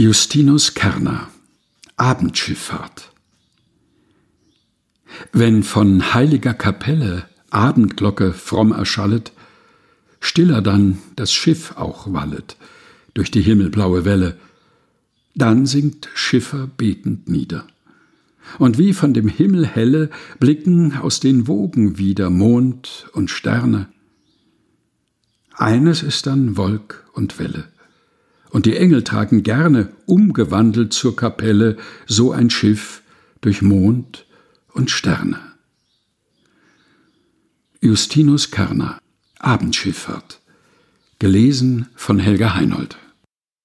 Justinus Kerner Abendschifffahrt Wenn von heiliger Kapelle Abendglocke fromm erschallet, stiller dann das Schiff auch wallet durch die himmelblaue Welle, dann sinkt Schiffer betend nieder. Und wie von dem Himmel helle blicken aus den Wogen wieder Mond und Sterne. Eines ist dann Wolk und Welle und die Engel tragen gerne, umgewandelt zur Kapelle, so ein Schiff durch Mond und Sterne. Justinus Kerner Abendschifffahrt gelesen von Helga Heinold